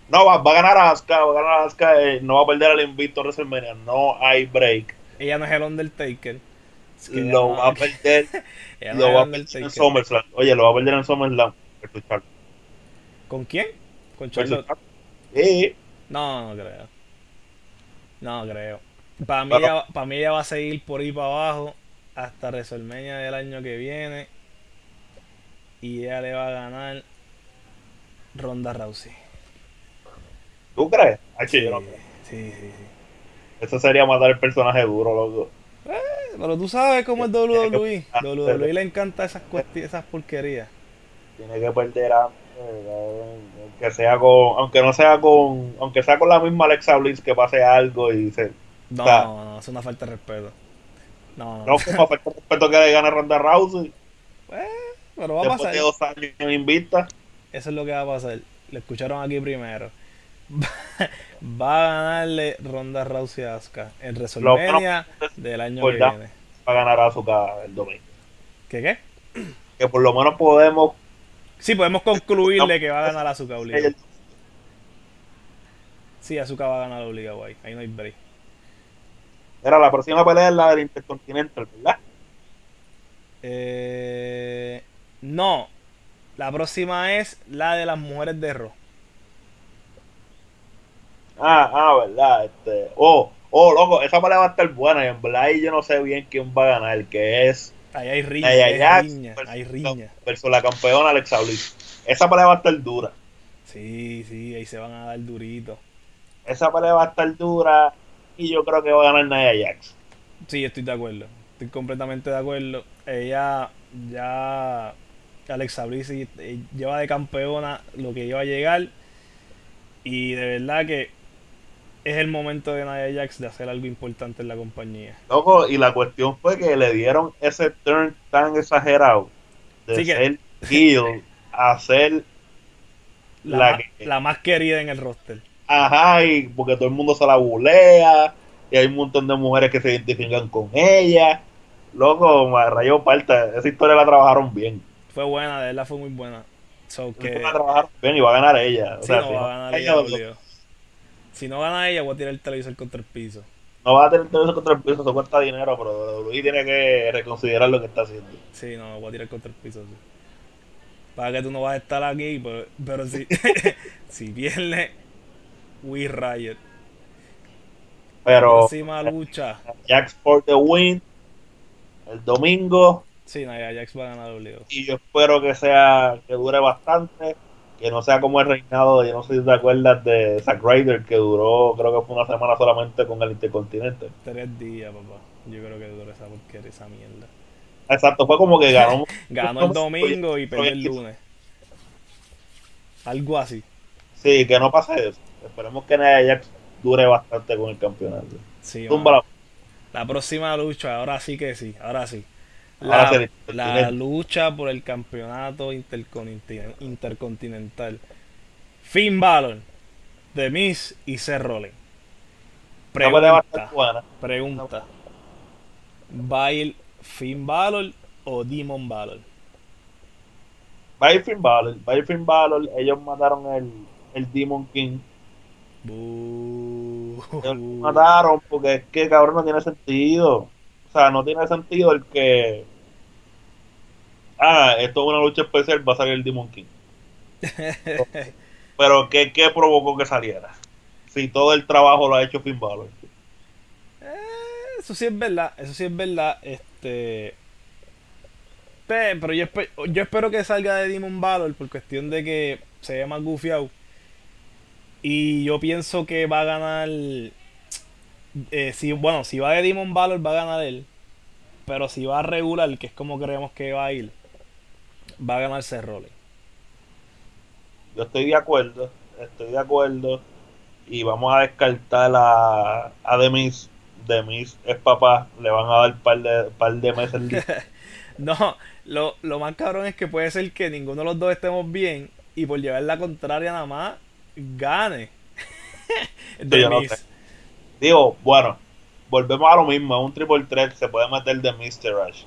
No, va, va a ganar Asuka, va a ganar Asuka, eh, no va a perder el invicto a WrestleMania, no hay break. Ella no es el Undertaker. Es que Lo no- va a perder, no lo va a perder en. SummerSlam. Oye, lo va a perder en SummerSlam. ¿Con quién? Con Versus Charlotte. Charlotte. Sí, No, no creo. No creo. Para mí, ella, para mí ella va a seguir por ahí para abajo hasta WrestleMania del año que viene. Y ella le va a ganar Ronda Rousey. ¿tú crees? Ay, Sí, yo no creo. sí, sí, sí. Eso sería matar el personaje duro, loco. Pero tú sabes cómo es WWE. WWE le encanta esas, esas porquerías. Tiene que perder cabrón. aunque sea con, aunque no sea con, aunque sea con la misma Alexa Bliss que pase algo y se, No, O sea- no, no, es una falta de respeto. No, no, no como afecta el respeto que le gane Ronda Rousey pero va a pasar. de dos años en invicta. Eso es lo que va a pasar. Lo escucharon aquí primero. Va a ganarle Ronda Rousey a Asuka en WrestleMania del año que viene. Va a ganar Asuka el domingo. ¿Qué qué? Que por lo menos podemos Sí, podemos concluirle que va a ganar Asuka obligado. Sí, Asuka va a ganar obligado ahí. Ahí no hay break. Era la próxima pelea es la del Intercontinental, ¿verdad? Eh, no. La próxima es la de las mujeres de Raw. Ah, ah, verdad, este, oh, oh, loco, esa pelea va a estar buena y en verdad ahí yo no sé bien quién va a ganar, que es Ahí hay riña, Nia hay Jax riña, versus, hay riña. versus la campeona Alexa Bliss. Esa pelea va a estar dura. Sí, sí, ahí se van a dar durito. Esa pelea va a estar dura y yo creo que va a ganar Nia Jax. Sí, estoy de acuerdo. Estoy completamente de acuerdo. Ella ya. Alexa Bliss eh, lleva de campeona lo que iba a llegar. Y de verdad que es el momento de Nia Jax de hacer algo importante en la compañía. Loco, y la cuestión fue que le dieron ese turn tan exagerado de Sí que- ser heel a ser La, La ma- que- la más querida en el roster. ajá, y porque todo el mundo se la bulea, y hay un montón de mujeres que se identifican con ella. Loco, me rayó parta, esa historia la trabajaron bien. Fue buena, de verdad fue muy buena. So que. La trabajaron bien y va a ganar ella. O sea, no si va a ganar ella. Si no gana ella, voy a tirar el televisor contra el piso. no va a tener todo eso contra el piso, eso cuesta dinero, pero Luis tiene que reconsiderar lo que está haciendo. Sí, no, voy a tirar contra el piso. sí. para que tú no vas a estar aquí, pero, pero si, si pierde, we riot. Pero Próxima lucha. Jax for the win el domingo Sí, Nia Jax va a ganar W. y yo espero que sea que dure bastante, que no sea como el reinado yo no sé si te acuerdas de Zack Ryder que duró creo que fue una semana solamente con el Intercontinente. Tres días, papá. Yo creo que dura esa porquería, esa mierda. Exacto, fue como que ganó. Ganó el domingo y perdió el lunes. Algo así. Sí, que no pase eso. Esperemos que Nia Jax dure bastante con el campeonato. Sí. La próxima lucha, ahora sí que sí, ahora sí. La, lucha por el campeonato intercontinental, intercontinental. Finn Balor, The Miz y Seth Rollins. Pregunta. ¿Va a ir Finn Balor o Demon Balor? Va a ir Finn Balor, va a ir Finn Balor. Ellos mataron el, el Demon King. Ellos lo mataron porque es que cabrón no tiene sentido. O sea, no tiene sentido el que. Ah, esto es una lucha especial, va a salir el Demon King. Pero ¿qué, qué provocó que saliera? Si todo el trabajo lo ha hecho Finn Balor. Eh, Eso sí es verdad, eso sí es verdad. Este. Pe- Pero yo, espe- yo espero que salga de Demon Valor por cuestión de que se llama gufiado. Y yo pienso que va a ganar. Eh, si, bueno, si va de Demon Valor va a ganar él. Pero si va a regular, que es como creemos que va a ir, va a ganar Seth Rollins. Yo estoy de acuerdo, estoy de acuerdo. Y vamos a descartar a, a Demis. Demis es papá, le van a dar par de, par de meses. No, lo, lo más cabrón es que puede ser que ninguno de los dos estemos bien y por llevar la contraria nada más gane. Sí, yo no Miz. sé. Digo, bueno, volvemos a lo mismo, un triple threat se puede meter de Mr. Rush.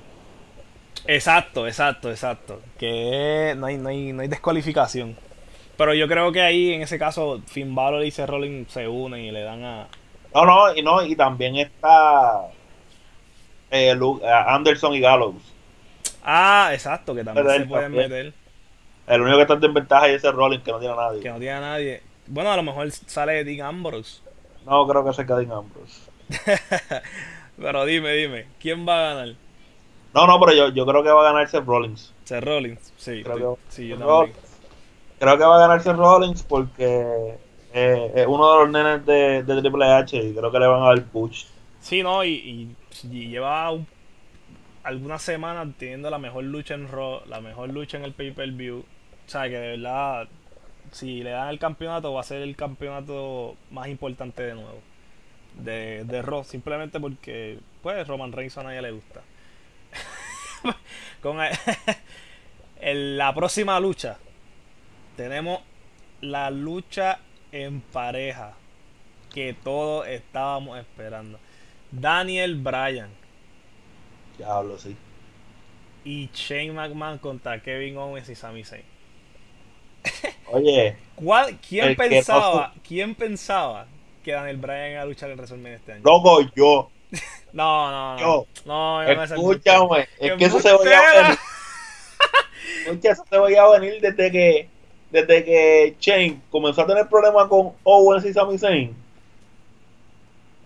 Exacto, exacto, exacto. Que no hay, no hay, no hay descualificación. Pero yo creo que ahí, en ese caso, Finn Balor y Seth Rollins se unen y le dan a... No, no, y no, y también está eh, eh, Anderson y Gallows. Ah, exacto, que también Pero se pueden también. meter. El único que está en ventaja es ese Rollins que no tiene a nadie. Que no tiene a nadie. Bueno, a lo mejor sale Dean Ambrose. No creo que se quede en Ambrose. Pero dime, dime, ¿quién va a ganar? No, no, pero yo, yo creo que va a ganarse Rollins. Seth Rollins. Sí, Creo que- sí, yo también. Creo que va a ganarse Rollins porque eh, es uno de los nenes de, de Triple H y creo que le van a dar push. Sí, no, y, y- y lleva un- algunas semanas teniendo la mejor lucha en Raw, la mejor lucha en el pay-per-view. O sea, que de verdad, si le dan el campeonato, va a ser el campeonato más importante de nuevo. De, de Raw, simplemente porque, pues, Roman Reigns a nadie le gusta. Con el- en la próxima lucha, tenemos la lucha en pareja que todos estábamos esperando. Daniel Bryan Diablo, sí. y Shane McMahon contra Kevin Owens y Sami Zayn. Oye, ¿Cuál- ¿Quién pensaba, quién pensaba que Daniel Bryan iba a luchar en WrestleMania este año? loco, yo. No, no, no. Yo. No, yo no sé. Escúchame, es ¡Qué que eso se veía venir. Eso se veía venir desde que desde que Shane comenzó a tener problemas con Owens y Sami Zayn.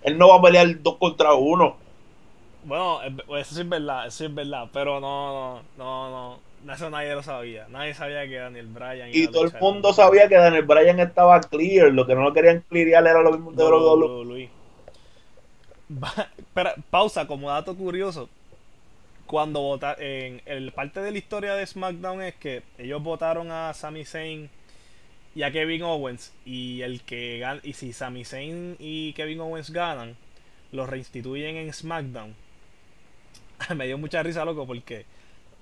Él no va a pelear dos contra uno. Bueno, es- eso sí es verdad, eso sí es verdad, pero no, no, no, no, eso nadie lo sabía. Nadie sabía que Daniel Bryan Y iba a todo el mundo sabía que Daniel Bryan estaba clear. Lo que no lo querían clearear era lo mismo de WWE. Espera, pausa, como dato curioso. Cuando vota en el parte de la historia de SmackDown es que ellos votaron a Sami Zayn y a Kevin Owens y el que gan- y si Sami Zayn y Kevin Owens ganan, los reinstituyen en SmackDown. Me dio mucha risa loco porque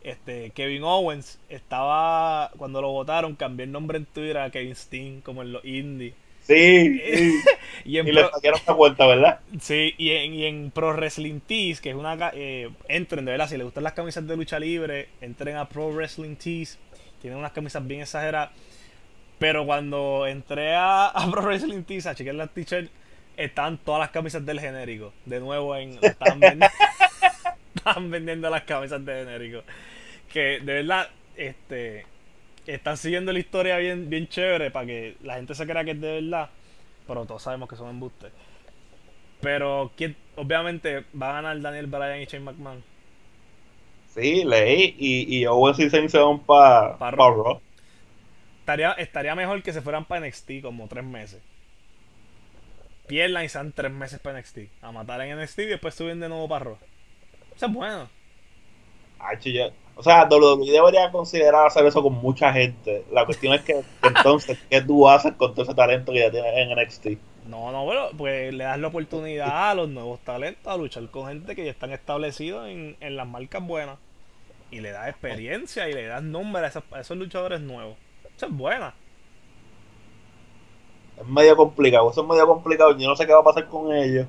este Kevin Owens estaba cuando lo votaron cambió el nombre en Twitter a Kevin Steen como en los indies. Sí, sí. Y en y le saquaron la cuenta, ¿verdad? Sí, y en, y en Pro Wrestling Tees, que es una. Eh, entren, de verdad, si les gustan las camisas de lucha libre, entren a Pro Wrestling Tees. Tienen unas camisas bien exageradas. Pero cuando entré a, a Pro Wrestling Tees a chequear las t-shirts, están todas las camisas del genérico. De nuevo, en, estaban, vendiendo, estaban vendiendo las camisas de genérico. Que de verdad, este. están siguiendo la historia bien, bien chévere para que la gente se crea que es de verdad. Pero todos sabemos que son embustes. Pero ¿quién, obviamente va a ganar Daniel Bryan y Shane McMahon. Sí, leí. Y, y Owens y Zayn se van para Pa' pa Raw. Estaría, estaría mejor que se fueran para NXT como tres meses. Pierdan y sean tres meses para NXT. A matar en NXT y después suben de nuevo para Raw. Eso es bueno. Hacho, ya- O sea, WWE debería considerar hacer eso con mucha gente. La cuestión es que entonces, ¿qué tú haces con todo ese talento que ya tienes en NXT? No, no, bueno, pues le das la oportunidad a los nuevos talentos a luchar con gente que ya están establecidos en, en las marcas buenas. Y le das experiencia y le das nombre a esos, a esos luchadores nuevos. Eso es buena. Es medio complicado, eso es medio complicado. Yo no sé qué va a pasar con ellos.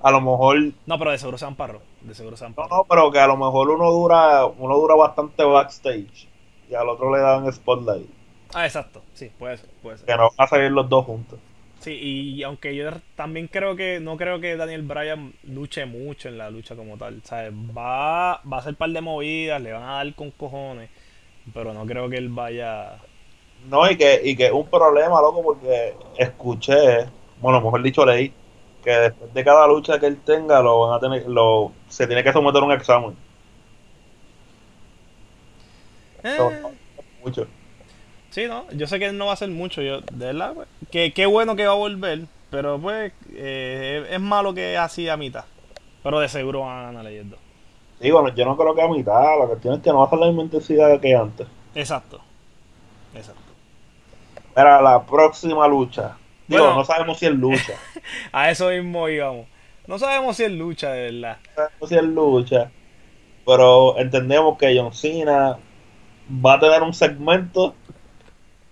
A lo mejor, No, pero de seguro se van para Raw, De seguro se van no, no, pero que a lo mejor uno dura, uno dura bastante backstage y al otro le dan spotlight. Ah, exacto. Sí, puede ser, puede ser. Que no van a salir los dos juntos. Sí, y aunque yo también creo que, no creo que Daniel Bryan luche mucho en la lucha como tal. ¿sabes? Va, va a hacer par de movidas, le van a dar con cojones, pero no creo que él vaya... No, y que, y que es un problema, loco, porque escuché, bueno, mejor dicho leí, que después de cada lucha que él tenga, lo van a tener, lo, se tiene que someter a un examen. Eh, No, mucho. sí, no, yo sé que él no va a hacer mucho, yo, de verdad, pues, que qué bueno que va a volver, pero pues eh, es malo que así a mitad. Pero de seguro van a ganar dos. Sí, bueno, yo no creo que a mitad, la cuestión es que no va a ser la misma intensidad que antes. Exacto. Exacto. Era la próxima lucha. Digo, Bueno. no sabemos si es lucha. A eso mismo íbamos. No sabemos si es lucha de verdad. no sabemos si es lucha. Pero entendemos que John Cena va a tener un segmento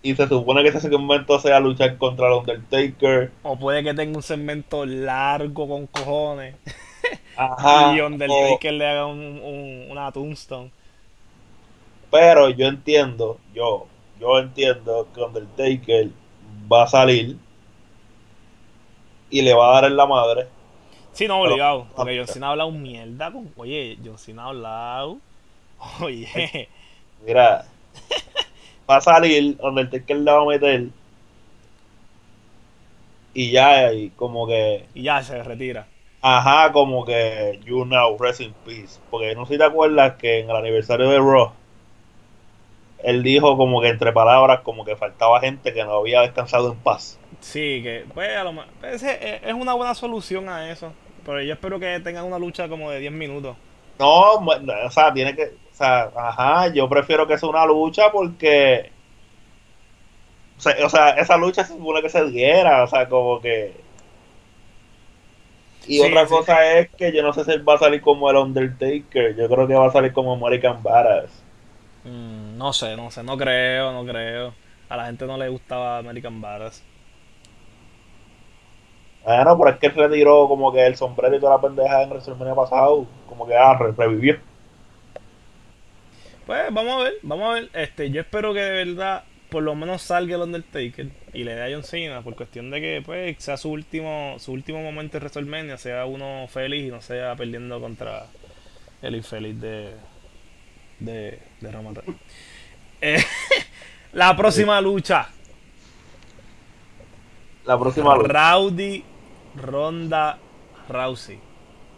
y se supone que ese segmento sea luchar contra el Undertaker. O puede que tenga un segmento largo con cojones. Ajá. y o- Undertaker le haga un, un- una tombstone. pero yo entiendo, yo, yo entiendo que Undertaker va a salir y le va a dar en la madre. Sí, no, Pero- obligado. Porque John Cena ha hablado mierda con. Oye, John Cena ha hablado. Oye. Mira, va a salir, Undertaker le va a meter y ya, y como que Y ya se retira. Ajá, como que You Know, Rest in Peace. Porque no sé si te acuerdas que en el aniversario de Raw, él dijo como que entre palabras, como que faltaba gente que no había descansado en paz. Sí, que pues a lo mejor. pues, es, una buena solución a eso. Pero yo espero que tengan una lucha como de 10 minutos. No, o sea, tiene que, o sea, ajá, yo prefiero que sea una lucha porque, o sea, o sea, esa lucha se supone que se diera, o sea, como que... Y Sí, otra sí. cosa es que yo no sé si él va a salir como el Undertaker, yo creo que va a salir como American Badass. Mm, no sé, no sé, no creo, no creo. A la gente no le gustaba American Badass. Bueno, pero es que él retiró como que el sombrero y toda la pendeja en WrestleMania pasado, como que ah, re- revivió. Pues vamos a ver, vamos a ver. Este, yo espero que de verdad por lo menos salga el Undertaker y le dé a John Cena por cuestión de que pues sea su último su último momento en WrestleMania, sea uno feliz y no sea perdiendo contra el infeliz de de, de Roman Reigns. Eh, la próxima lucha, La próxima lucha. Rowdy Ronda Rousey.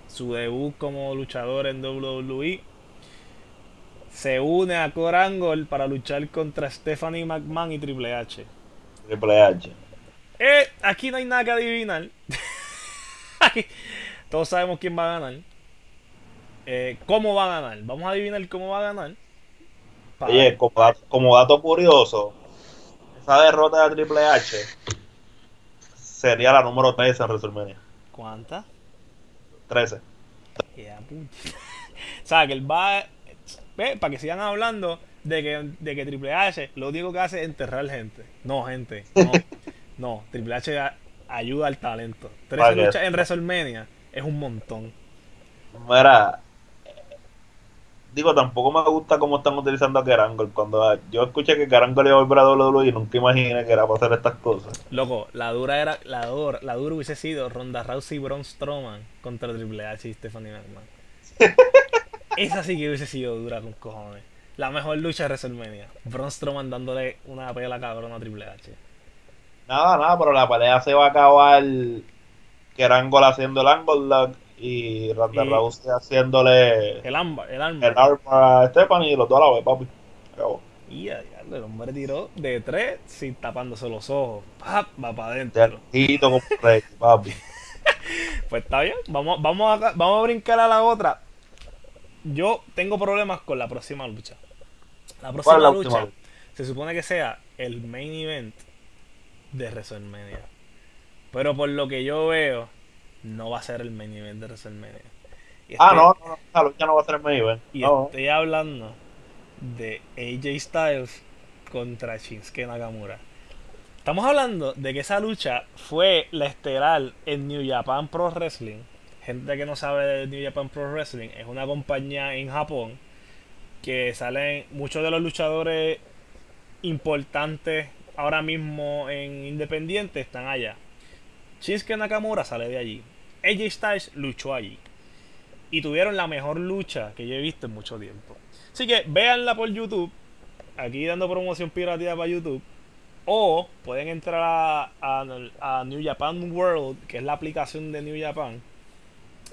Su debut como luchador en WWE. Se une a Core Angle para luchar contra Stephanie McMahon y Triple H. Triple H. Eh, aquí no hay nada que adivinar. Todos sabemos quién va a ganar. Eh, ¿Cómo va a ganar? Vamos a adivinar cómo va a ganar. Para- Oye, como dato, como dato curioso, esa derrota de Triple H sería la número 13 en WrestleMania. ¿Cuántas? 13. Ya, puta. o sea, que él va. Ve, para que sigan hablando de que, de que Triple H lo único que hace es enterrar gente. No, gente. No, no Triple H a- ayuda al talento. 13 Vale. luchas en WrestleMania es un montón. Mira, digo, tampoco me gusta cómo están utilizando a Kerangle. Cuando yo escuché que Kerangle iba a volver a WWE, nunca imaginé que era para hacer estas cosas. Loco, la dura era. La dura, la dura hubiese sido Ronda Rousey y Braun Strowman contra Triple H y Stephanie McMahon. Esa sí que hubiese sido dura con cojones. La mejor lucha de WrestleMania. Braun Strowman dándole una pela cabrona a Triple H. Nada, nada, pero la pelea se va a acabar. Angle haciendo el Angle y Ronda Rousey haciéndole El ámbar, el el arma a Stephanie y los dos a la vez, papi. Acabó. Y ya, el hombre tiró de tres sin tapándose los ojos. ¡Pap! Va para adentro. Como papi. Pues está bien, vamos, vamos, a, vamos a brincar a la otra. Yo tengo problemas con la próxima lucha. La próxima ¿Cuál es la lucha última? se supone que sea el main event de WrestleMania. Pero por lo que yo veo, no va a ser el main event de WrestleMania. Y Ah, estoy- no, no, esa lucha no va a ser en main event. Y No, estoy hablando de AJ Styles contra Shinsuke Nakamura. Estamos hablando de que esa lucha fue la estelar en New Japan Pro Wrestling. Gente que no sabe de New Japan Pro Wrestling, es una compañía en Japón que salen muchos de los luchadores importantes ahora mismo en Independiente están allá. Shinsuke Nakamura sale de allí. AJ Styles luchó allí. Y tuvieron la mejor lucha que yo he visto en mucho tiempo. Así que véanla por YouTube. Aquí dando promoción pirateada para YouTube. O pueden entrar a, New Japan World, que es la aplicación de New Japan.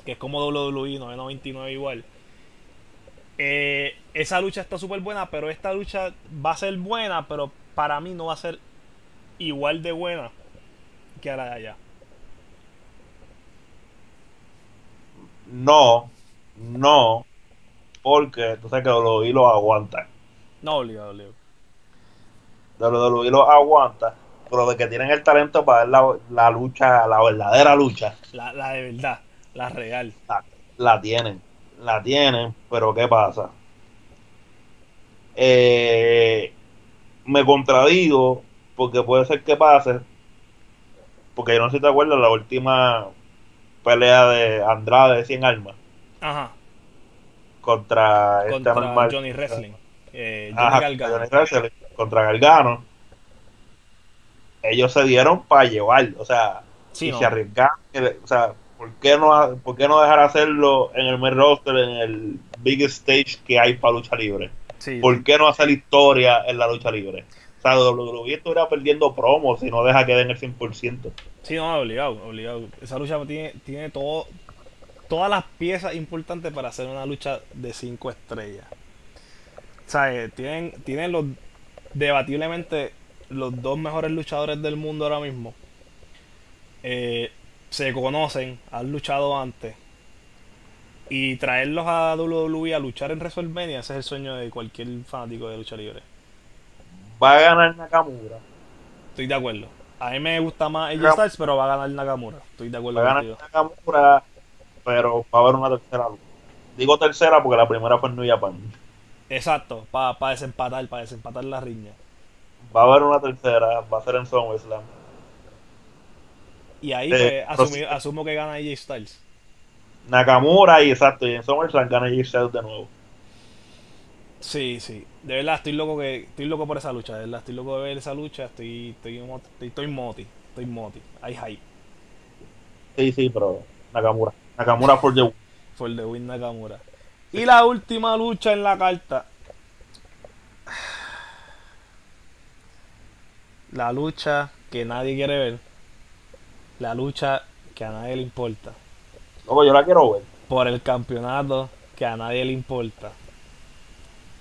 Que es como WWE 999 igual. Eh, esa lucha está súper buena, pero esta lucha va a ser buena, pero para mí no va a ser igual de buena que a la de allá. No, no, porque tú sabes que WWE lo aguanta. No, obligado, obligado. WWE lo aguanta, pero de que tienen el talento para dar la, la lucha, la verdadera lucha, La, la de verdad, la real. la, la tienen, la tienen, pero ¿qué pasa? Eh, me contradigo porque puede ser que pase, porque yo no sé si te acuerdas la última pelea de Andrade de 100 armas Ajá. contra, este Johnny Wrestling. Eh, Johnny Ajá, Gargano. Johnny Wrestling contra Gargano. Ellos se dieron para llevar, o sea, Sí, y no. se arriesgaron. O sea, ¿por qué, no, ¿por qué no dejar hacerlo en el main roster, en el big stage que hay para lucha libre? Sí. ¿Por qué no hacer historia en la lucha libre? O sea, WWE estuviera perdiendo promos si no deja que den el 100%. Sí, no, obligado, obligado. Esa lucha tiene, tiene todo, todas las piezas importantes para hacer una lucha de 5 estrellas. O sea, eh, tienen, tienen los debatiblemente los dos mejores luchadores del mundo ahora mismo. Eh, se conocen, han luchado antes. Y traerlos a WWE a luchar en WrestleMania, ese es el sueño de cualquier fanático de lucha libre. Va a ganar Nakamura. Estoy de acuerdo. A mí me gusta más AJ Styles, pero va a ganar Nakamura. Estoy de acuerdo Va a ganar contigo. Nakamura, pero va a haber una tercera lucha. Digo tercera porque la primera fue en New Japan. Exacto, para desempatar, para desempatar la riña. Va a haber una tercera, va a ser en SummerSlam. Y ahí Eh, pues, asumí- asumo que gana AJ Styles. Nakamura y exacto, y en SummerSlam gana Jay Styles de nuevo. Sí, sí. De verdad, estoy loco que estoy loco por esa lucha, de verdad. Estoy loco de ver esa lucha. Estoy estoy, estoy, estoy moti, estoy moti. Hay hype Sí, sí, pero Nakamura. Nakamura for the win. for the win Nakamura. Y la última lucha en la carta. La lucha que nadie quiere ver. La lucha que a nadie le importa. Loco, yo la quiero ver. por el campeonato que a nadie le importa,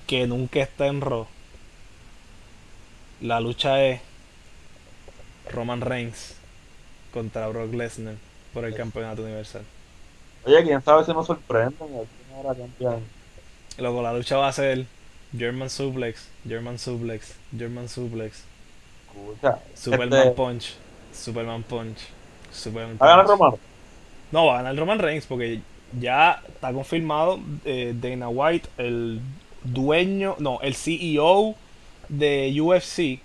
que nunca está en Raw. La lucha es Roman Reigns contra Brock Lesnar por el campeonato universal. Oye, quién sabe si nos sorprenden. Luego la lucha va a ser German Suplex, German Suplex, German Suplex, Escucha. Superman este, Punch, Superman Punch, Superman ¿Va a ganar Punch. Romano? No, va a ganar Roman Reigns porque ya está confirmado eh, Dana White, el dueño, no, el CEO de UFC,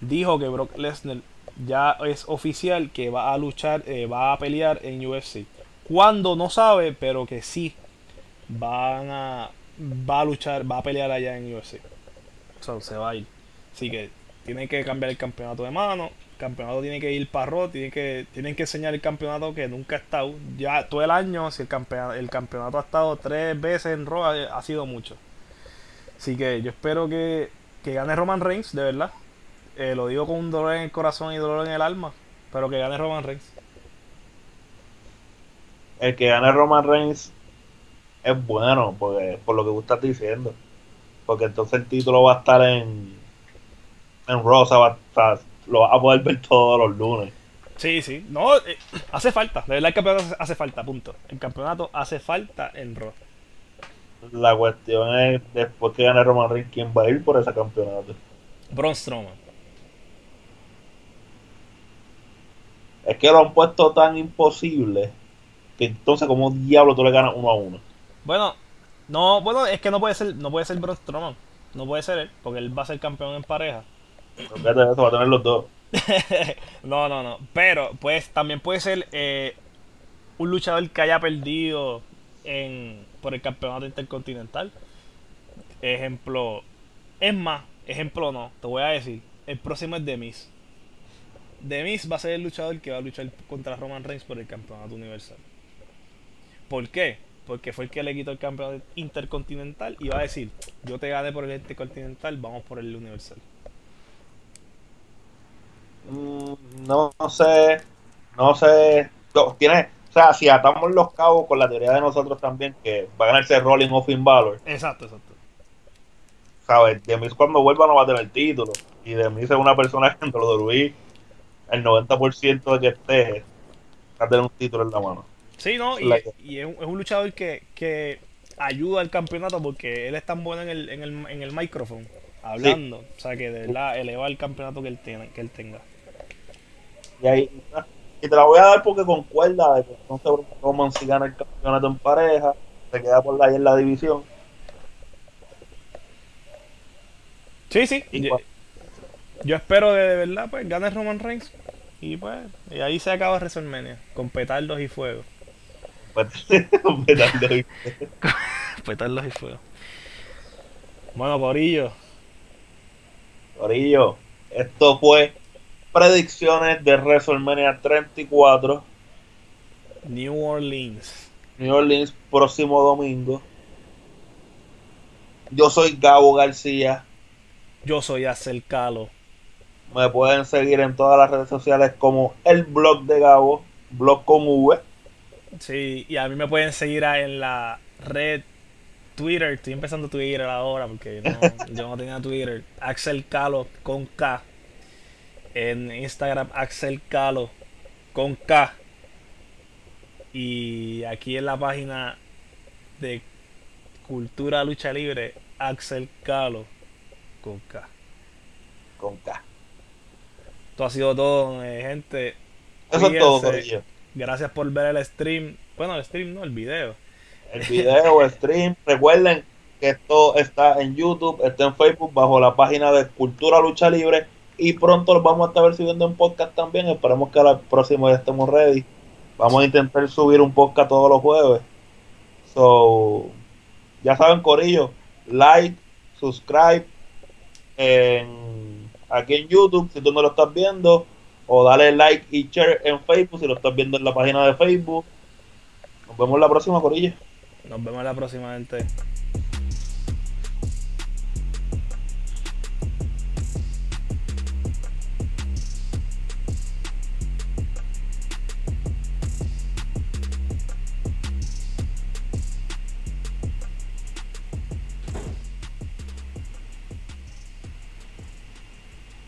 dijo que Brock Lesnar ya es oficial que va a luchar, eh, va a pelear en UFC. Cuando no sabe, pero que sí van a va a luchar, va a pelear allá en UFC. So, se va a ir. Así que tiene que cambiar el campeonato de mano. El campeonato tiene que ir para Raw, tiene que, tienen que enseñar el campeonato que nunca ha estado. Ya todo el año, si el campeonato, el campeonato ha estado tres veces en Raw, ha sido mucho. Así que yo espero que, que gane Roman Reigns, de verdad. Eh, lo digo con un dolor en el corazón y dolor en el alma, pero que gane Roman Reigns. El que gane Roman Reigns es bueno, porque por lo que tú estás diciendo. Porque entonces el título va a estar en en Rosa, va, o sea, lo vas a poder ver todos los lunes. Sí, sí. No, eh, hace falta. De verdad el campeonato hace falta, punto. El campeonato hace falta en Raw. La cuestión es, después que gane Roman Reigns, ¿quién va a ir por ese campeonato? Braun Strowman. Es que lo han puesto tan imposible que entonces como diablo tú le ganas uno a uno. Bueno, no, bueno, es que no puede ser, no puede ser Braun Strowman. No puede ser él, porque él va a ser campeón en pareja. Eso, va a tener los dos. no, no, no. Pero pues también puede ser eh, un luchador que haya perdido en, por el campeonato intercontinental. Ejemplo, es más, ejemplo no, te voy a decir. El próximo es Demis. Demis va a ser el luchador que va a luchar contra Roman Reigns por el campeonato universal. ¿Por qué? Porque fue el que le quitó el campeonato intercontinental y va a decir, yo te gané por el intercontinental, vamos por el universal. Mm, no, sé, no sé. Tiene, o sea, si atamos los cabos con la teoría de nosotros también, que va a ganarse Rolling o Finn Balor. Exacto, exacto. ¿Sabes? Demis cuando vuelva no va a tener el título. Y Demis es una persona que en WWE el 90% de que esté va a tener un título en la mano. Sí, ¿no? Y, y es, un, es, un, luchador que, que ayuda al campeonato porque él es tan bueno en el, en el, en el micrófono, hablando. O sea, que de verdad eleva el campeonato que él, tiene, que él tenga. Y ahí y te la voy a dar porque concuerda de que entonces Roman si gana el campeonato en pareja, se queda por ahí en la división. Sí, sí. Yo, yo, espero de, de verdad, pues, gane Roman Reigns. Y pues, y ahí se acaba WrestleMania, con petardos y fuego. con petardos y fuego. petardos y fuego. Bueno, Corillo. Corillo, esto fue predicciones de WrestleMania 34. New Orleans. New Orleans, próximo domingo. Yo soy Gabo García. Yo soy Acel Calo. Me pueden seguir en todas las redes sociales como el blog de Gabo, blog con V. Sí, y a mí me pueden seguir en la red Twitter. Estoy empezando Twitter ahora porque no, yo no tenía Twitter. Axel Calo con K en Instagram Axel Calo con K. Y aquí en la página de Cultura Lucha Libre, Axel Calo con K. Con K. Esto ha sido todo, eh, gente. Eso es todo, Corillo. Gracias por ver el stream. Bueno, el stream no, el video. El video, el stream. Recuerden que esto está en YouTube, está en Facebook, bajo la página de Cultura Lucha Libre y pronto los vamos a estar subiendo en podcast también. Esperemos que al próximo ya estemos ready. Vamos a intentar subir un podcast todos los jueves. So, ya saben, Corillo, like, subscribe en, aquí en YouTube si tú no lo estás viendo, o dale like y share en Facebook si lo estás viendo en la página de Facebook. Nos vemos la próxima, Corillo. Nos vemos la próxima, gente.